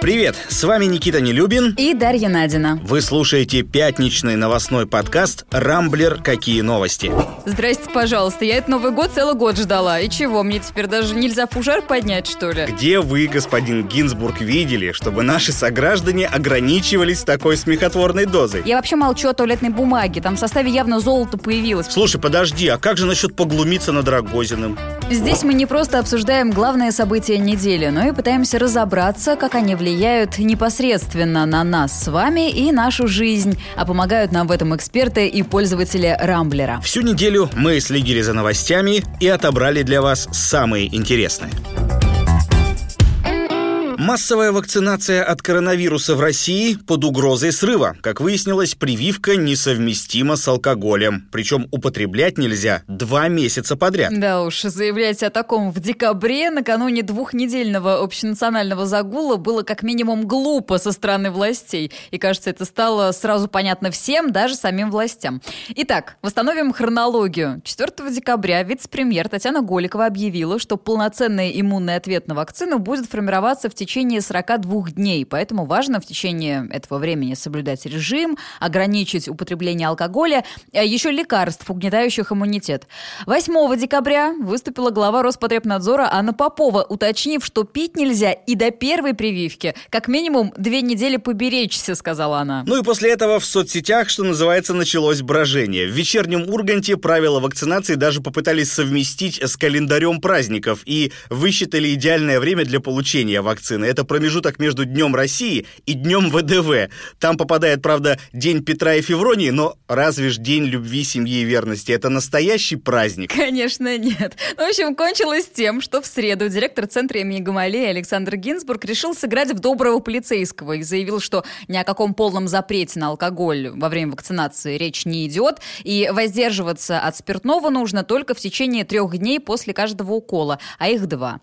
Привет, с вами Никита Нелюбин и Дарья Надина. Вы слушаете пятничный новостной подкаст «Рамблер. Какие новости?». Здрасте, пожалуйста, я этот Новый год целый год ждала. И чего, мне теперь даже нельзя фужер поднять, что ли? Где вы, господин Гинзбург, видели, чтобы наши сограждане ограничивались такой смехотворной дозой? Я вообще молчу о туалетной бумаге, там в составе явно золото появилось. Слушай, подожди, а как же насчет поглумиться над Рогозиным? Здесь мы не просто обсуждаем главные события недели, но и пытаемся разобраться, как они влияют непосредственно на нас с вами и нашу жизнь, а помогают нам в этом эксперты и пользователи Рамблера. Всю неделю мы следили за новостями и отобрали для вас самые интересные. Массовая вакцинация от коронавируса в России под угрозой срыва. Как выяснилось, прививка несовместима с алкоголем. Причем употреблять нельзя два месяца подряд. Да уж, заявлять о таком в декабре, накануне двухнедельного общенационального загула, было как минимум глупо со стороны властей. И кажется, это стало сразу понятно всем, даже самим властям. Итак, восстановим хронологию. 4 декабря вице-премьер Татьяна Голикова объявила, что полноценный иммунный ответ на вакцину будет формироваться в течение течение 42 дней, поэтому важно в течение этого времени соблюдать режим, ограничить употребление алкоголя, а еще лекарств, угнетающих иммунитет. 8 декабря выступила глава Роспотребнадзора Анна Попова, уточнив, что пить нельзя и до первой прививки. Как минимум две недели поберечься, сказала она. Ну и после этого в соцсетях, что называется, началось брожение. В вечернем Урганте правила вакцинации даже попытались совместить с календарем праздников и высчитали идеальное время для получения вакцины Пушкина. Это промежуток между Днем России и Днем ВДВ. Там попадает, правда, День Петра и Февронии, но разве ж День любви, семьи и верности? Это настоящий праздник? Конечно, нет. В общем, кончилось тем, что в среду директор Центра имени Гамалея Александр Гинзбург решил сыграть в доброго полицейского и заявил, что ни о каком полном запрете на алкоголь во время вакцинации речь не идет, и воздерживаться от спиртного нужно только в течение трех дней после каждого укола, а их два.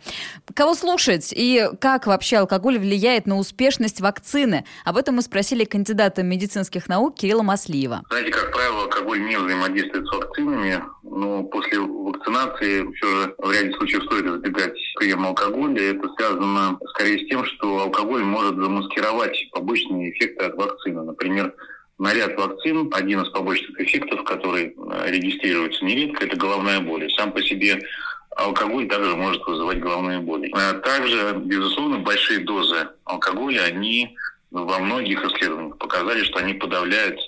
Кого слушать и как вообще вообще алкоголь влияет на успешность вакцины? Об этом мы спросили кандидата медицинских наук Кирилла Маслиева. Знаете, как правило, алкоголь не взаимодействует с вакцинами, но после вакцинации все же в ряде случаев стоит избегать приема алкоголя. Это связано скорее с тем, что алкоголь может замаскировать побочные эффекты от вакцины. Например, на ряд вакцин один из побочных эффектов, который э, регистрируется нередко, это головная боль. Сам по себе алкоголь также может вызывать головные боли. А также, безусловно, большие дозы алкоголя, они во многих исследованиях показали, что они подавляют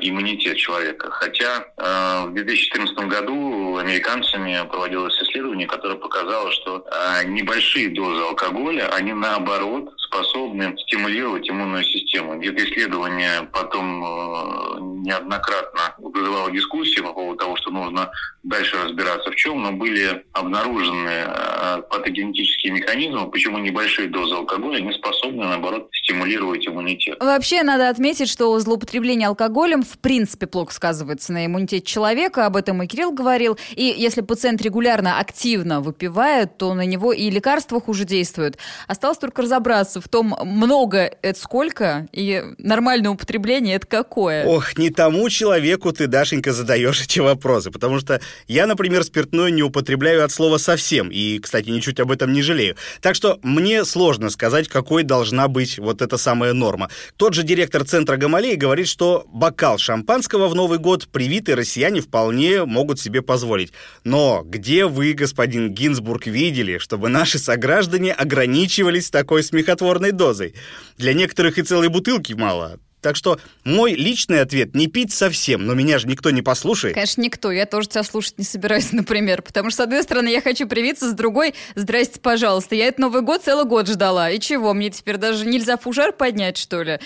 иммунитет человека. Хотя э, в 2014 году американцами проводилось исследование, которое показало, что э, небольшие дозы алкоголя, они наоборот способны стимулировать иммунную систему. Это исследование потом э, неоднократно вызывало дискуссии по поводу того, что нужно дальше разбираться в чем, но были обнаружены э, патогенетические механизмы, почему небольшие дозы алкоголя не способны, наоборот, стимулировать иммунитет. Вообще, надо отметить, что злоупотребление алкоголем в принципе плохо сказывается на иммунитете человека, об этом и Кирилл говорил, и если пациент регулярно, активно выпивает, то на него и лекарства хуже действуют. Осталось только разобраться в том, много это сколько, и нормальное употребление это какое. Ох, не тому человеку ты, Дашенька, задаешь эти вопросы, потому что я, например, спиртное не употребляю от слова совсем, и, кстати, ничуть об этом не жалею. Так что мне сложно сказать, какой должна быть вот эта самая норма. Тот же директор центра Гамалеи говорит, что бокал шампанского в Новый год привитые россияне вполне могут себе позволить. Но где вы, господин Гинзбург, видели, чтобы наши сограждане ограничивались такой смехотворной дозой? Для некоторых и целой бутылки мало. Так что мой личный ответ – не пить совсем, но меня же никто не послушает. Конечно, никто. Я тоже тебя слушать не собираюсь, например. Потому что, с одной стороны, я хочу привиться, с другой – здрасте, пожалуйста. Я этот Новый год целый год ждала. И чего, мне теперь даже нельзя фужер поднять, что ли?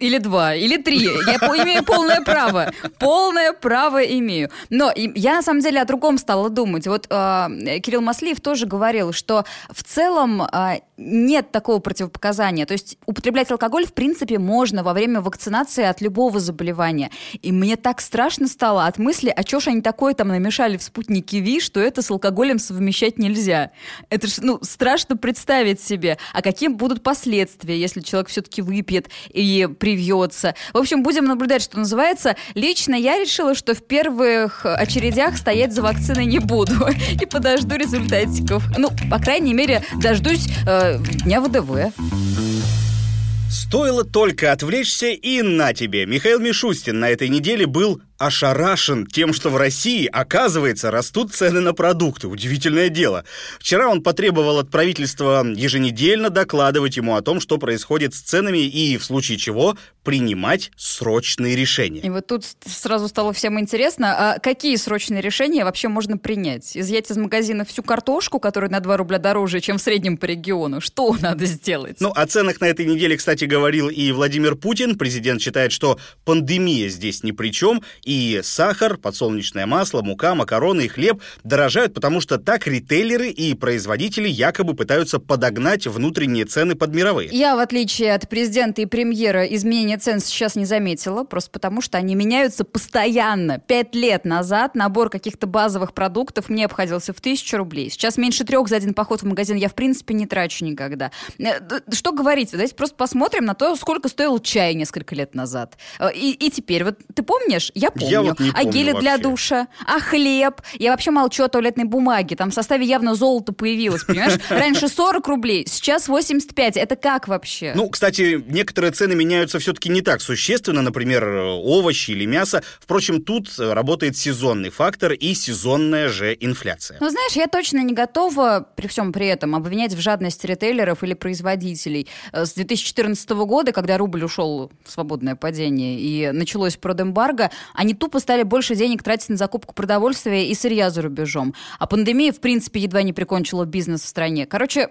Или два, или три. Я имею полное право. Полное право имею. Но я, на самом деле, о другом стала думать. Вот э, Кирилл Маслиев тоже говорил, что в целом э, нет такого противопоказания. То есть употреблять алкоголь, в принципе, можно во время время вакцинации от любого заболевания. И мне так страшно стало от мысли, а чё ж они такое там намешали в спутнике ВИ, что это с алкоголем совмещать нельзя. Это ж, ну, страшно представить себе. А какие будут последствия, если человек все-таки выпьет и привьется. В общем, будем наблюдать, что называется. Лично я решила, что в первых очередях стоять за вакциной не буду. И подожду результатиков. Ну, по крайней мере, дождусь э, дня ВДВ. Стоило только отвлечься, и на тебе. Михаил Мишустин на этой неделе был ошарашен тем, что в России, оказывается, растут цены на продукты. Удивительное дело. Вчера он потребовал от правительства еженедельно докладывать ему о том, что происходит с ценами и, в случае чего, принимать срочные решения. И вот тут сразу стало всем интересно, а какие срочные решения вообще можно принять? Изъять из магазина всю картошку, которая на 2 рубля дороже, чем в среднем по региону? Что надо сделать? Ну, о ценах на этой неделе, кстати, говорил и Владимир Путин. Президент считает, что пандемия здесь ни при чем, и сахар, подсолнечное масло, мука, макароны и хлеб дорожают, потому что так ритейлеры и производители якобы пытаются подогнать внутренние цены под мировые. Я, в отличие от президента и премьера, изменения цен сейчас не заметила, просто потому что они меняются постоянно. Пять лет назад набор каких-то базовых продуктов мне обходился в тысячу рублей. Сейчас меньше трех за один поход в магазин я, в принципе, не трачу никогда. Э, что говорить? Давайте просто посмотрим на то, сколько стоил чай несколько лет назад. Э, и, и теперь, вот ты помнишь? Я помню. Я вот не а гели для душа? А хлеб? Я вообще молчу о туалетной бумаге. Там в составе явно золото появилось, понимаешь? Раньше 40 рублей, сейчас 85. Это как вообще? Ну, кстати, некоторые цены меняются все-таки не так существенно. Например, овощи или мясо. Впрочем, тут работает сезонный фактор и сезонная же инфляция. Ну, знаешь, я точно не готова при всем при этом обвинять в жадности ритейлеров или производителей. Э, с 2014 года, когда рубль ушел в свободное падение и началось продэмбарго, они тупо стали больше денег тратить на закупку продовольствия и сырья за рубежом. А пандемия, в принципе, едва не прикончила бизнес в стране. Короче,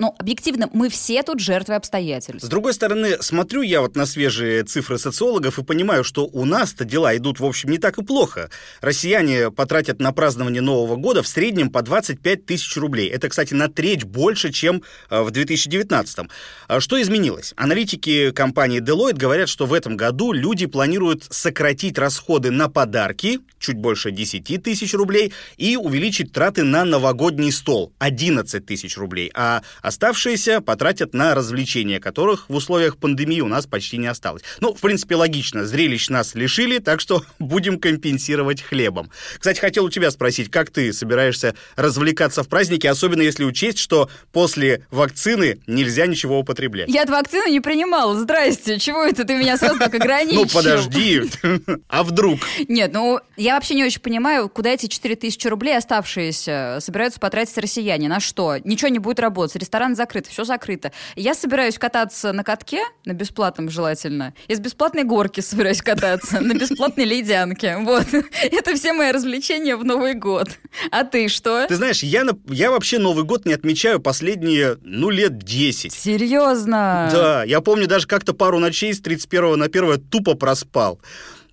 но объективно мы все тут жертвы обстоятельств. С другой стороны, смотрю я вот на свежие цифры социологов и понимаю, что у нас-то дела идут, в общем, не так и плохо. Россияне потратят на празднование Нового года в среднем по 25 тысяч рублей. Это, кстати, на треть больше, чем э, в 2019. А что изменилось? Аналитики компании Deloitte говорят, что в этом году люди планируют сократить расходы на подарки, чуть больше 10 тысяч рублей, и увеличить траты на новогодний стол, 11 тысяч рублей. А Оставшиеся потратят на развлечения, которых в условиях пандемии у нас почти не осталось. Ну, в принципе, логично. Зрелищ нас лишили, так что будем компенсировать хлебом. Кстати, хотел у тебя спросить, как ты собираешься развлекаться в празднике, особенно если учесть, что после вакцины нельзя ничего употреблять? Я от вакцины не принимала. Здрасте. Чего это ты меня сразу так ограничил? Ну, подожди. А вдруг? Нет, ну, я вообще не очень понимаю, куда эти 4000 рублей оставшиеся собираются потратить россияне. На что? Ничего не будет работать. Ресторан ресторан закрыт, все закрыто. Я собираюсь кататься на катке, на бесплатном желательно. Из бесплатной горки собираюсь кататься, на бесплатной ледянке. Вот. Это все мои развлечения в Новый год. А ты что? Ты знаешь, я, я вообще Новый год не отмечаю последние, ну, лет 10. Серьезно? Да, я помню даже как-то пару ночей с 31 на 1 тупо проспал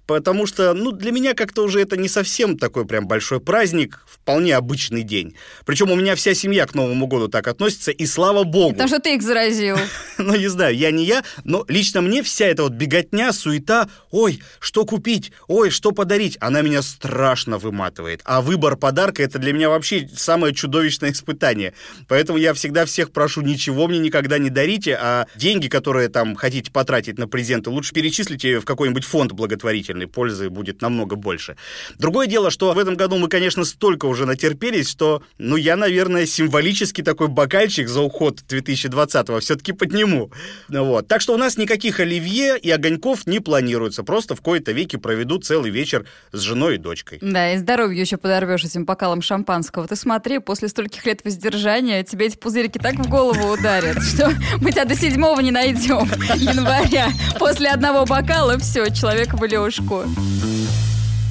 потому что, ну, для меня как-то уже это не совсем такой прям большой праздник, вполне обычный день. Причем у меня вся семья к Новому году так относится, и слава богу. Потому что ты их заразил. Ну, не знаю, я не я, но лично мне вся эта вот беготня, суета, ой, что купить, ой, что подарить, она меня страшно выматывает. А выбор подарка — это для меня вообще самое чудовищное испытание. Поэтому я всегда всех прошу, ничего мне никогда не дарите, а деньги, которые там хотите потратить на презенты, лучше перечислите в какой-нибудь фонд благотворительный положительной пользы будет намного больше. Другое дело, что в этом году мы, конечно, столько уже натерпелись, что, ну, я, наверное, символически такой бокальчик за уход 2020-го все-таки подниму. Вот. Так что у нас никаких оливье и огоньков не планируется. Просто в кои-то веки проведу целый вечер с женой и дочкой. Да, и здоровье еще подорвешь этим бокалом шампанского. Ты смотри, после стольких лет воздержания тебе эти пузырики так в голову ударят, что мы тебя до седьмого не найдем января. После одного бокала все, человек в лёжку легко.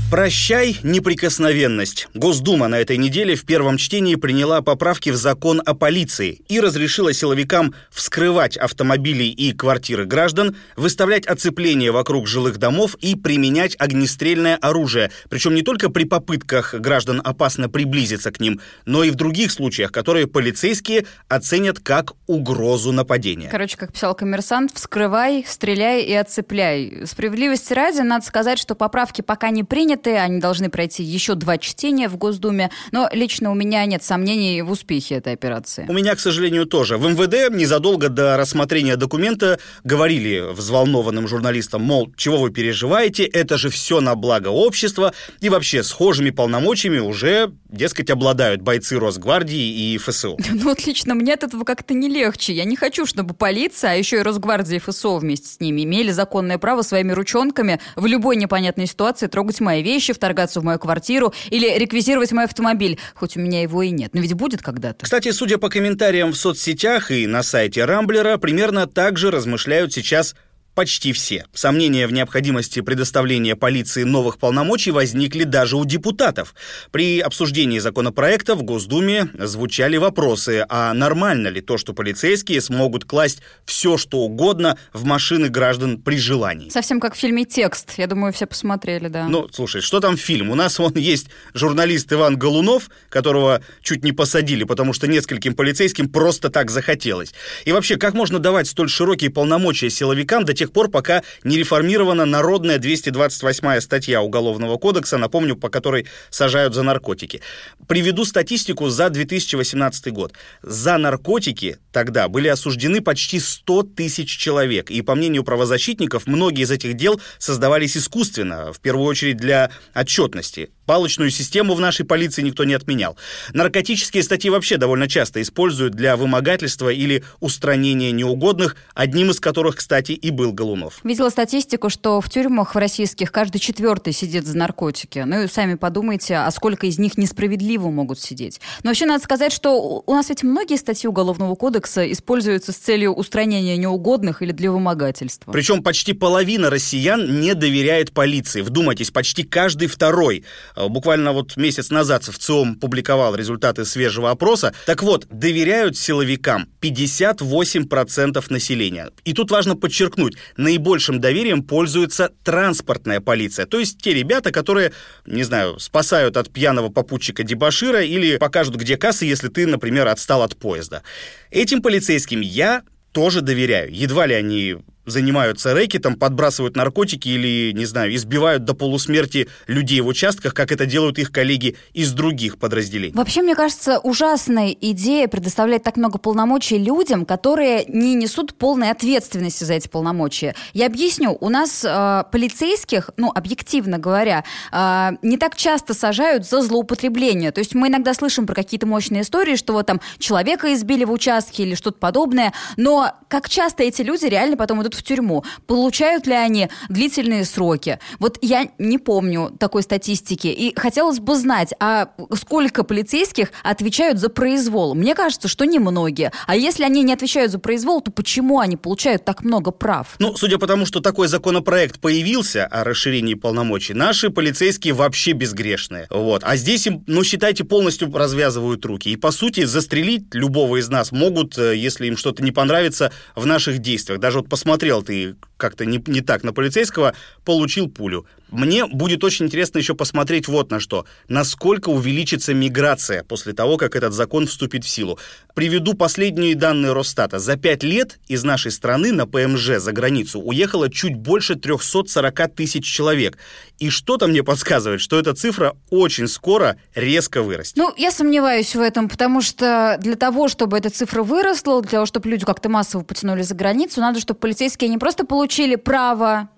Прощай неприкосновенность. Госдума на этой неделе в первом чтении приняла поправки в закон о полиции и разрешила силовикам вскрывать автомобили и квартиры граждан, выставлять оцепление вокруг жилых домов и применять огнестрельное оружие. Причем не только при попытках граждан опасно приблизиться к ним, но и в других случаях, которые полицейские оценят как угрозу нападения. Короче, как писал коммерсант, вскрывай, стреляй и оцепляй. Справедливости ради, надо сказать, что поправки пока не приняты, приняты, они должны пройти еще два чтения в Госдуме, но лично у меня нет сомнений в успехе этой операции. У меня, к сожалению, тоже. В МВД незадолго до рассмотрения документа говорили взволнованным журналистам, мол, чего вы переживаете, это же все на благо общества, и вообще схожими полномочиями уже, дескать, обладают бойцы Росгвардии и ФСО. Ну вот лично мне от этого как-то не легче. Я не хочу, чтобы полиция, а еще и Росгвардия и ФСО вместе с ними имели законное право своими ручонками в любой непонятной ситуации трогать мои вещи, вторгаться в мою квартиру или реквизировать мой автомобиль, хоть у меня его и нет. Но ведь будет когда-то. Кстати, судя по комментариям в соцсетях и на сайте Рамблера, примерно так же размышляют сейчас почти все. Сомнения в необходимости предоставления полиции новых полномочий возникли даже у депутатов. При обсуждении законопроекта в Госдуме звучали вопросы, а нормально ли то, что полицейские смогут класть все, что угодно в машины граждан при желании. Совсем как в фильме «Текст». Я думаю, все посмотрели, да. Ну, слушай, что там фильм? У нас вон есть журналист Иван Голунов, которого чуть не посадили, потому что нескольким полицейским просто так захотелось. И вообще, как можно давать столь широкие полномочия силовикам до тех тех пор, пока не реформирована народная 228 статья Уголовного кодекса, напомню, по которой сажают за наркотики. Приведу статистику за 2018 год. За наркотики тогда были осуждены почти 100 тысяч человек. И, по мнению правозащитников, многие из этих дел создавались искусственно, в первую очередь для отчетности. Палочную систему в нашей полиции никто не отменял. Наркотические статьи вообще довольно часто используют для вымогательства или устранения неугодных, одним из которых, кстати, и был Голунов. Видела статистику, что в тюрьмах в российских каждый четвертый сидит за наркотики. Ну и сами подумайте, а сколько из них несправедливо могут сидеть. Но вообще надо сказать, что у нас ведь многие статьи Уголовного кодекса используются с целью устранения неугодных или для вымогательства. Причем почти половина россиян не доверяет полиции. Вдумайтесь, почти каждый второй буквально вот месяц назад в ЦИОМ публиковал результаты свежего опроса. Так вот, доверяют силовикам 58% населения. И тут важно подчеркнуть, наибольшим доверием пользуется транспортная полиция. То есть те ребята, которые, не знаю, спасают от пьяного попутчика дебашира или покажут, где кассы, если ты, например, отстал от поезда. Этим полицейским я тоже доверяю. Едва ли они занимаются рэкетом, подбрасывают наркотики или, не знаю, избивают до полусмерти людей в участках, как это делают их коллеги из других подразделений. Вообще, мне кажется, ужасная идея предоставлять так много полномочий людям, которые не несут полной ответственности за эти полномочия. Я объясню. У нас э, полицейских, ну, объективно говоря, э, не так часто сажают за злоупотребление. То есть мы иногда слышим про какие-то мощные истории, что вот там человека избили в участке или что-то подобное, но как часто эти люди реально потом идут в тюрьму. Получают ли они длительные сроки? Вот я не помню такой статистики. И хотелось бы знать, а сколько полицейских отвечают за произвол? Мне кажется, что немногие. А если они не отвечают за произвол, то почему они получают так много прав? Ну, судя по тому, что такой законопроект появился о расширении полномочий, наши полицейские вообще безгрешные. Вот. А здесь им, ну, считайте, полностью развязывают руки. И, по сути, застрелить любого из нас могут, э, если им что-то не понравится в наших действиях. Даже вот посмотрите посмотрел ты как-то не, не так на полицейского, получил пулю. Мне будет очень интересно еще посмотреть вот на что. Насколько увеличится миграция после того, как этот закон вступит в силу. Приведу последние данные Росстата. За пять лет из нашей страны на ПМЖ за границу уехало чуть больше 340 тысяч человек. И что-то мне подсказывает, что эта цифра очень скоро резко вырастет. Ну, я сомневаюсь в этом, потому что для того, чтобы эта цифра выросла, для того, чтобы люди как-то массово потянули за границу, надо, чтобы полицейские не просто получили право,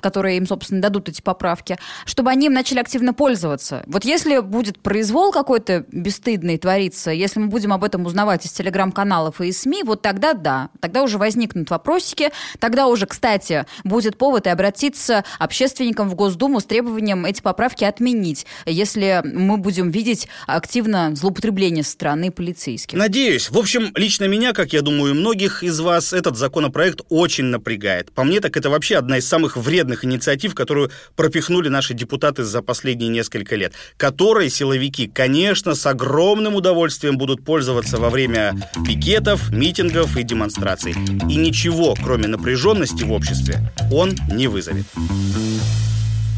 которое им, собственно, дадут эти поправки, чтобы они им начали активно пользоваться. Вот если будет произвол какой-то бесстыдный твориться, если мы будем об этом узнавать из телеграм-каналов и из СМИ, вот тогда да, тогда уже возникнут вопросики, тогда уже, кстати, будет повод и обратиться общественникам в Госдуму с требованием эти поправки отменить, если мы будем видеть активно злоупотребление со стороны полицейских. Надеюсь. В общем, лично меня, как я думаю, многих из вас этот законопроект очень напрягает. По мне, так это вообще одна из самых вредных инициатив, которую пропихнули наши депутаты за последние несколько лет, которые силовики, конечно, с огромным удовольствием будут пользоваться во время пикетов, митингов и демонстраций. И ничего, кроме напряженности в обществе, он не вызовет.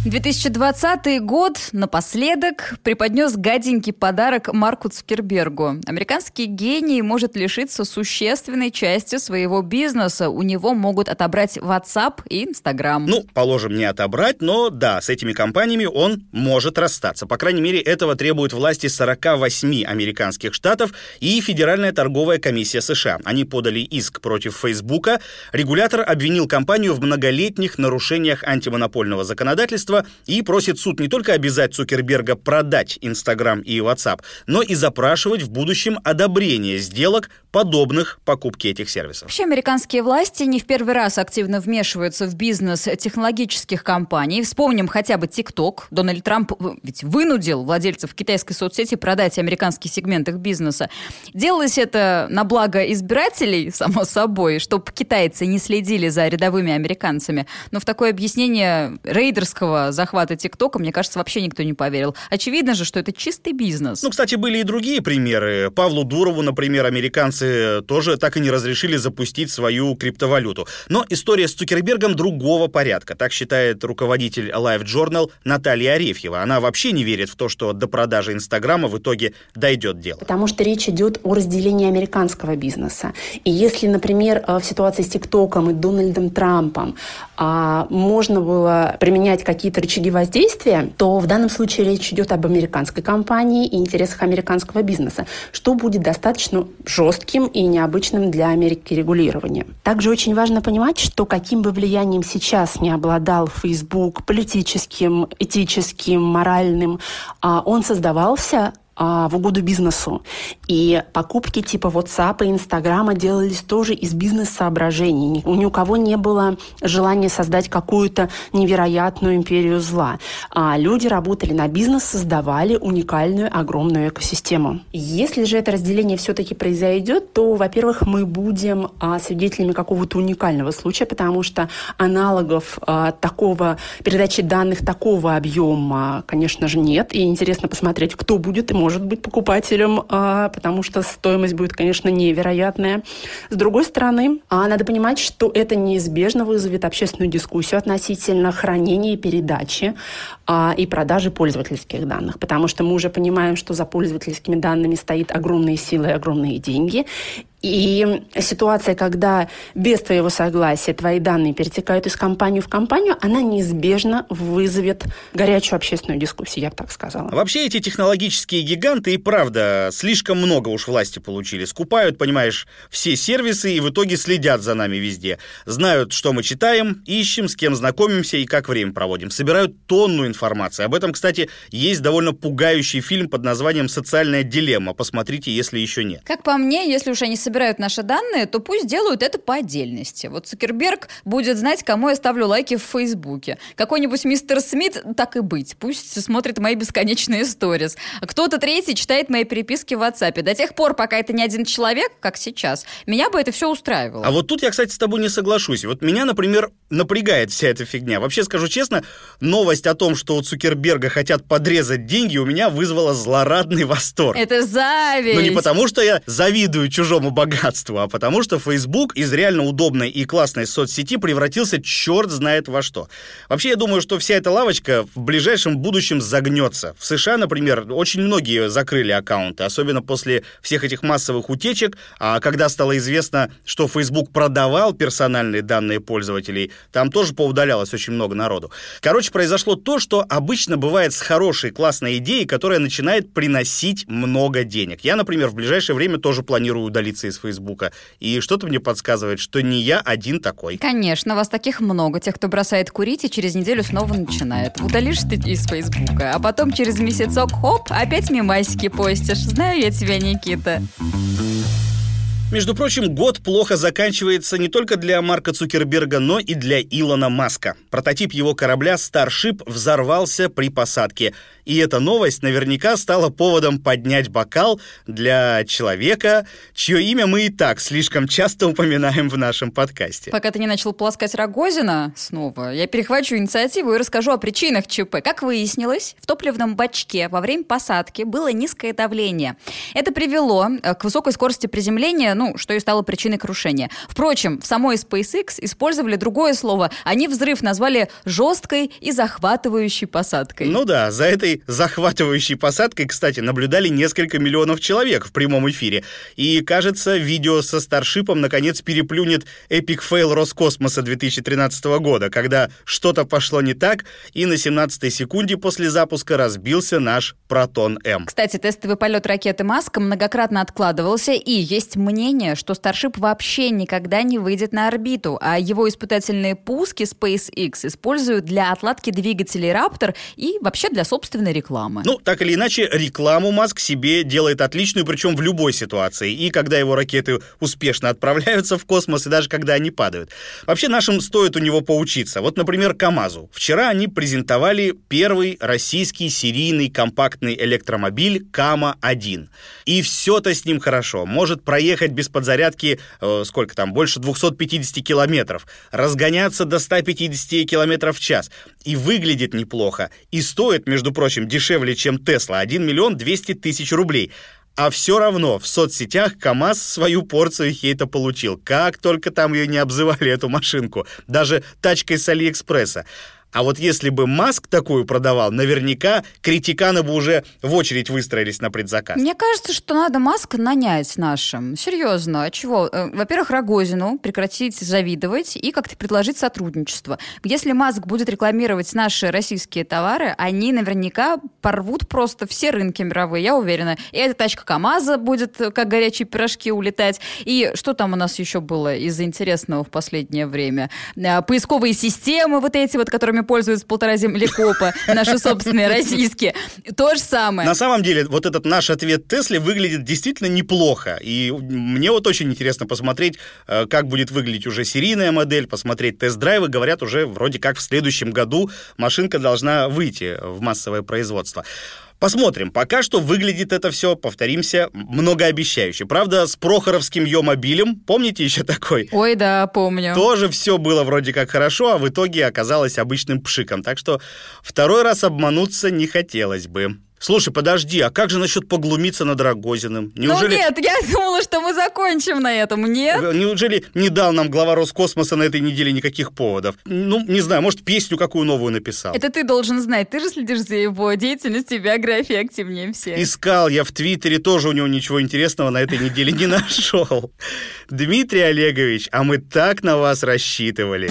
2020 год напоследок преподнес гаденький подарок Марку Цукербергу. Американский гений может лишиться существенной части своего бизнеса. У него могут отобрать WhatsApp и Instagram. Ну, положим, не отобрать, но да, с этими компаниями он может расстаться. По крайней мере, этого требуют власти 48 американских штатов и Федеральная торговая комиссия США. Они подали иск против Фейсбука. Регулятор обвинил компанию в многолетних нарушениях антимонопольного законодательства и просит суд не только обязать Цукерберга продать Инстаграм и WhatsApp, но и запрашивать в будущем одобрение сделок, подобных покупке этих сервисов. Вообще, американские власти не в первый раз активно вмешиваются в бизнес технологических компаний. Вспомним хотя бы TikTok. Дональд Трамп ведь вынудил владельцев китайской соцсети продать американский сегмент их бизнеса. Делалось это на благо избирателей, само собой, чтобы китайцы не следили за рядовыми американцами. Но в такое объяснение рейдерского захвата ТикТока, мне кажется, вообще никто не поверил. Очевидно же, что это чистый бизнес. Ну, кстати, были и другие примеры. Павлу Дурову, например, американцы тоже так и не разрешили запустить свою криптовалюту. Но история с Цукербергом другого порядка. Так считает руководитель Live Journal Наталья Арефьева. Она вообще не верит в то, что до продажи Инстаграма в итоге дойдет дело. Потому что речь идет о разделении американского бизнеса. И если, например, в ситуации с ТикТоком и Дональдом Трампом а, можно было применять какие-то рычаги воздействия, то в данном случае речь идет об американской компании и интересах американского бизнеса, что будет достаточно жестким и необычным для Америки регулированием. Также очень важно понимать, что каким бы влиянием сейчас не обладал Facebook политическим, этическим, моральным, а, он создавался в угоду бизнесу. И покупки типа WhatsApp и Инстаграма делались тоже из бизнес-соображений. Ни у кого не было желания создать какую-то невероятную империю зла. А люди работали на бизнес, создавали уникальную огромную экосистему. Если же это разделение все-таки произойдет, то, во-первых, мы будем а, свидетелями какого-то уникального случая, потому что аналогов а, такого передачи данных такого объема, конечно же, нет. И интересно посмотреть, кто будет и может может быть покупателем, а, потому что стоимость будет, конечно, невероятная. С другой стороны, а, надо понимать, что это неизбежно вызовет общественную дискуссию относительно хранения и передачи а, и продажи пользовательских данных, потому что мы уже понимаем, что за пользовательскими данными стоит огромные силы и огромные деньги, и ситуация, когда без твоего согласия твои данные перетекают из компании в компанию, она неизбежно вызовет горячую общественную дискуссию, я бы так сказала. Вообще эти технологические гиганты и правда слишком много уж власти получили. Скупают, понимаешь, все сервисы и в итоге следят за нами везде. Знают, что мы читаем, ищем, с кем знакомимся и как время проводим. Собирают тонну информации. Об этом, кстати, есть довольно пугающий фильм под названием «Социальная дилемма». Посмотрите, если еще нет. Как по мне, если уж они собирают наши данные, то пусть делают это по отдельности. Вот Цукерберг будет знать, кому я ставлю лайки в Фейсбуке. Какой-нибудь мистер Смит, так и быть, пусть смотрит мои бесконечные сторис. Кто-то третий читает мои переписки в WhatsApp. До тех пор, пока это не один человек, как сейчас, меня бы это все устраивало. А вот тут я, кстати, с тобой не соглашусь. Вот меня, например, напрягает вся эта фигня. Вообще, скажу честно, новость о том, что у Цукерберга хотят подрезать деньги, у меня вызвала злорадный восторг. Это зависть. Но не потому, что я завидую чужому богатству, а потому что Facebook из реально удобной и классной соцсети превратился черт знает во что. Вообще, я думаю, что вся эта лавочка в ближайшем будущем загнется. В США, например, очень многие закрыли аккаунты, особенно после всех этих массовых утечек, а когда стало известно, что Facebook продавал персональные данные пользователей, там тоже поудалялось очень много народу. Короче, произошло то, что обычно бывает с хорошей, классной идеей, которая начинает приносить много денег. Я, например, в ближайшее время тоже планирую удалиться из Фейсбука. И что-то мне подсказывает, что не я один такой. Конечно, вас таких много. Тех, кто бросает курить и через неделю снова начинает. Удалишь ты из Фейсбука, а потом через месяцок, хоп, опять мимасики постишь. Знаю я тебя, Никита. Между прочим, год плохо заканчивается не только для Марка Цукерберга, но и для Илона Маска. Прототип его корабля Starship взорвался при посадке. И эта новость наверняка стала поводом поднять бокал для человека, чье имя мы и так слишком часто упоминаем в нашем подкасте. Пока ты не начал полоскать Рогозина снова, я перехвачу инициативу и расскажу о причинах ЧП. Как выяснилось, в топливном бачке во время посадки было низкое давление. Это привело э, к высокой скорости приземления, ну, что и стало причиной крушения. Впрочем, в самой SpaceX использовали другое слово. Они взрыв назвали жесткой и захватывающей посадкой. Ну да, за этой захватывающей посадкой, кстати, наблюдали несколько миллионов человек в прямом эфире. И, кажется, видео со Starship ом наконец переплюнет epic fail Роскосмоса 2013 года, когда что-то пошло не так, и на 17-й секунде после запуска разбился наш Протон-М. Кстати, тестовый полет ракеты Маска многократно откладывался, и есть мнение, что Starship вообще никогда не выйдет на орбиту, а его испытательные пуски SpaceX используют для отладки двигателей Raptor и вообще для собственной рекламы. Ну, так или иначе, рекламу Маск себе делает отличную, причем в любой ситуации. И когда его ракеты успешно отправляются в космос, и даже когда они падают. Вообще, нашим стоит у него поучиться. Вот, например, КАМАЗу. Вчера они презентовали первый российский серийный компактный электромобиль КАМА-1. И все-то с ним хорошо. Может проехать без подзарядки, э, сколько там, больше 250 километров. Разгоняться до 150 километров в час. И выглядит неплохо. И стоит, между прочим, дешевле, чем Тесла. 1 миллион 200 тысяч рублей. А все равно в соцсетях КАМАЗ свою порцию хейта получил. Как только там ее не обзывали, эту машинку. Даже тачкой с Алиэкспресса. А вот если бы Маск такую продавал, наверняка критиканы бы уже в очередь выстроились на предзаказ. Мне кажется, что надо Маска нанять нашим. Серьезно. А чего? Э, во-первых, Рогозину прекратить завидовать и как-то предложить сотрудничество. Если Маск будет рекламировать наши российские товары, они наверняка порвут просто все рынки мировые, я уверена. И эта тачка КАМАЗа будет э, как горячие пирожки улетать. И что там у нас еще было из интересного в последнее время? Э, поисковые системы вот эти вот, которыми которыми пользуются полтора землекопа, наши собственные российские. То же самое. На самом деле, вот этот наш ответ Тесле выглядит действительно неплохо. И мне вот очень интересно посмотреть, э, как будет выглядеть уже серийная модель, посмотреть тест-драйвы. Говорят, уже вроде как в следующем году машинка должна выйти в массовое производство. Посмотрим. Пока что выглядит это все, повторимся, многообещающе. Правда, с Прохоровским Йомобилем, помните еще такой? Ой, да, помню. Тоже все было вроде как хорошо, а в итоге оказалось обычным пшиком. Так что второй раз обмануться не хотелось бы. Слушай, подожди, а как же насчет поглумиться над Рогозиным? Ну Неужели... Ну нет, я думала, что мы закончим на этом, нет? Э, неужели не дал нам глава Роскосмоса на этой неделе никаких поводов? Ну, не знаю, может, песню какую новую написал? Это ты должен знать, ты же следишь за его деятельностью, биографией активнее всех. Искал я в Твиттере, тоже у него ничего интересного на этой неделе не нашел. Дмитрий Олегович, а мы так на вас рассчитывали.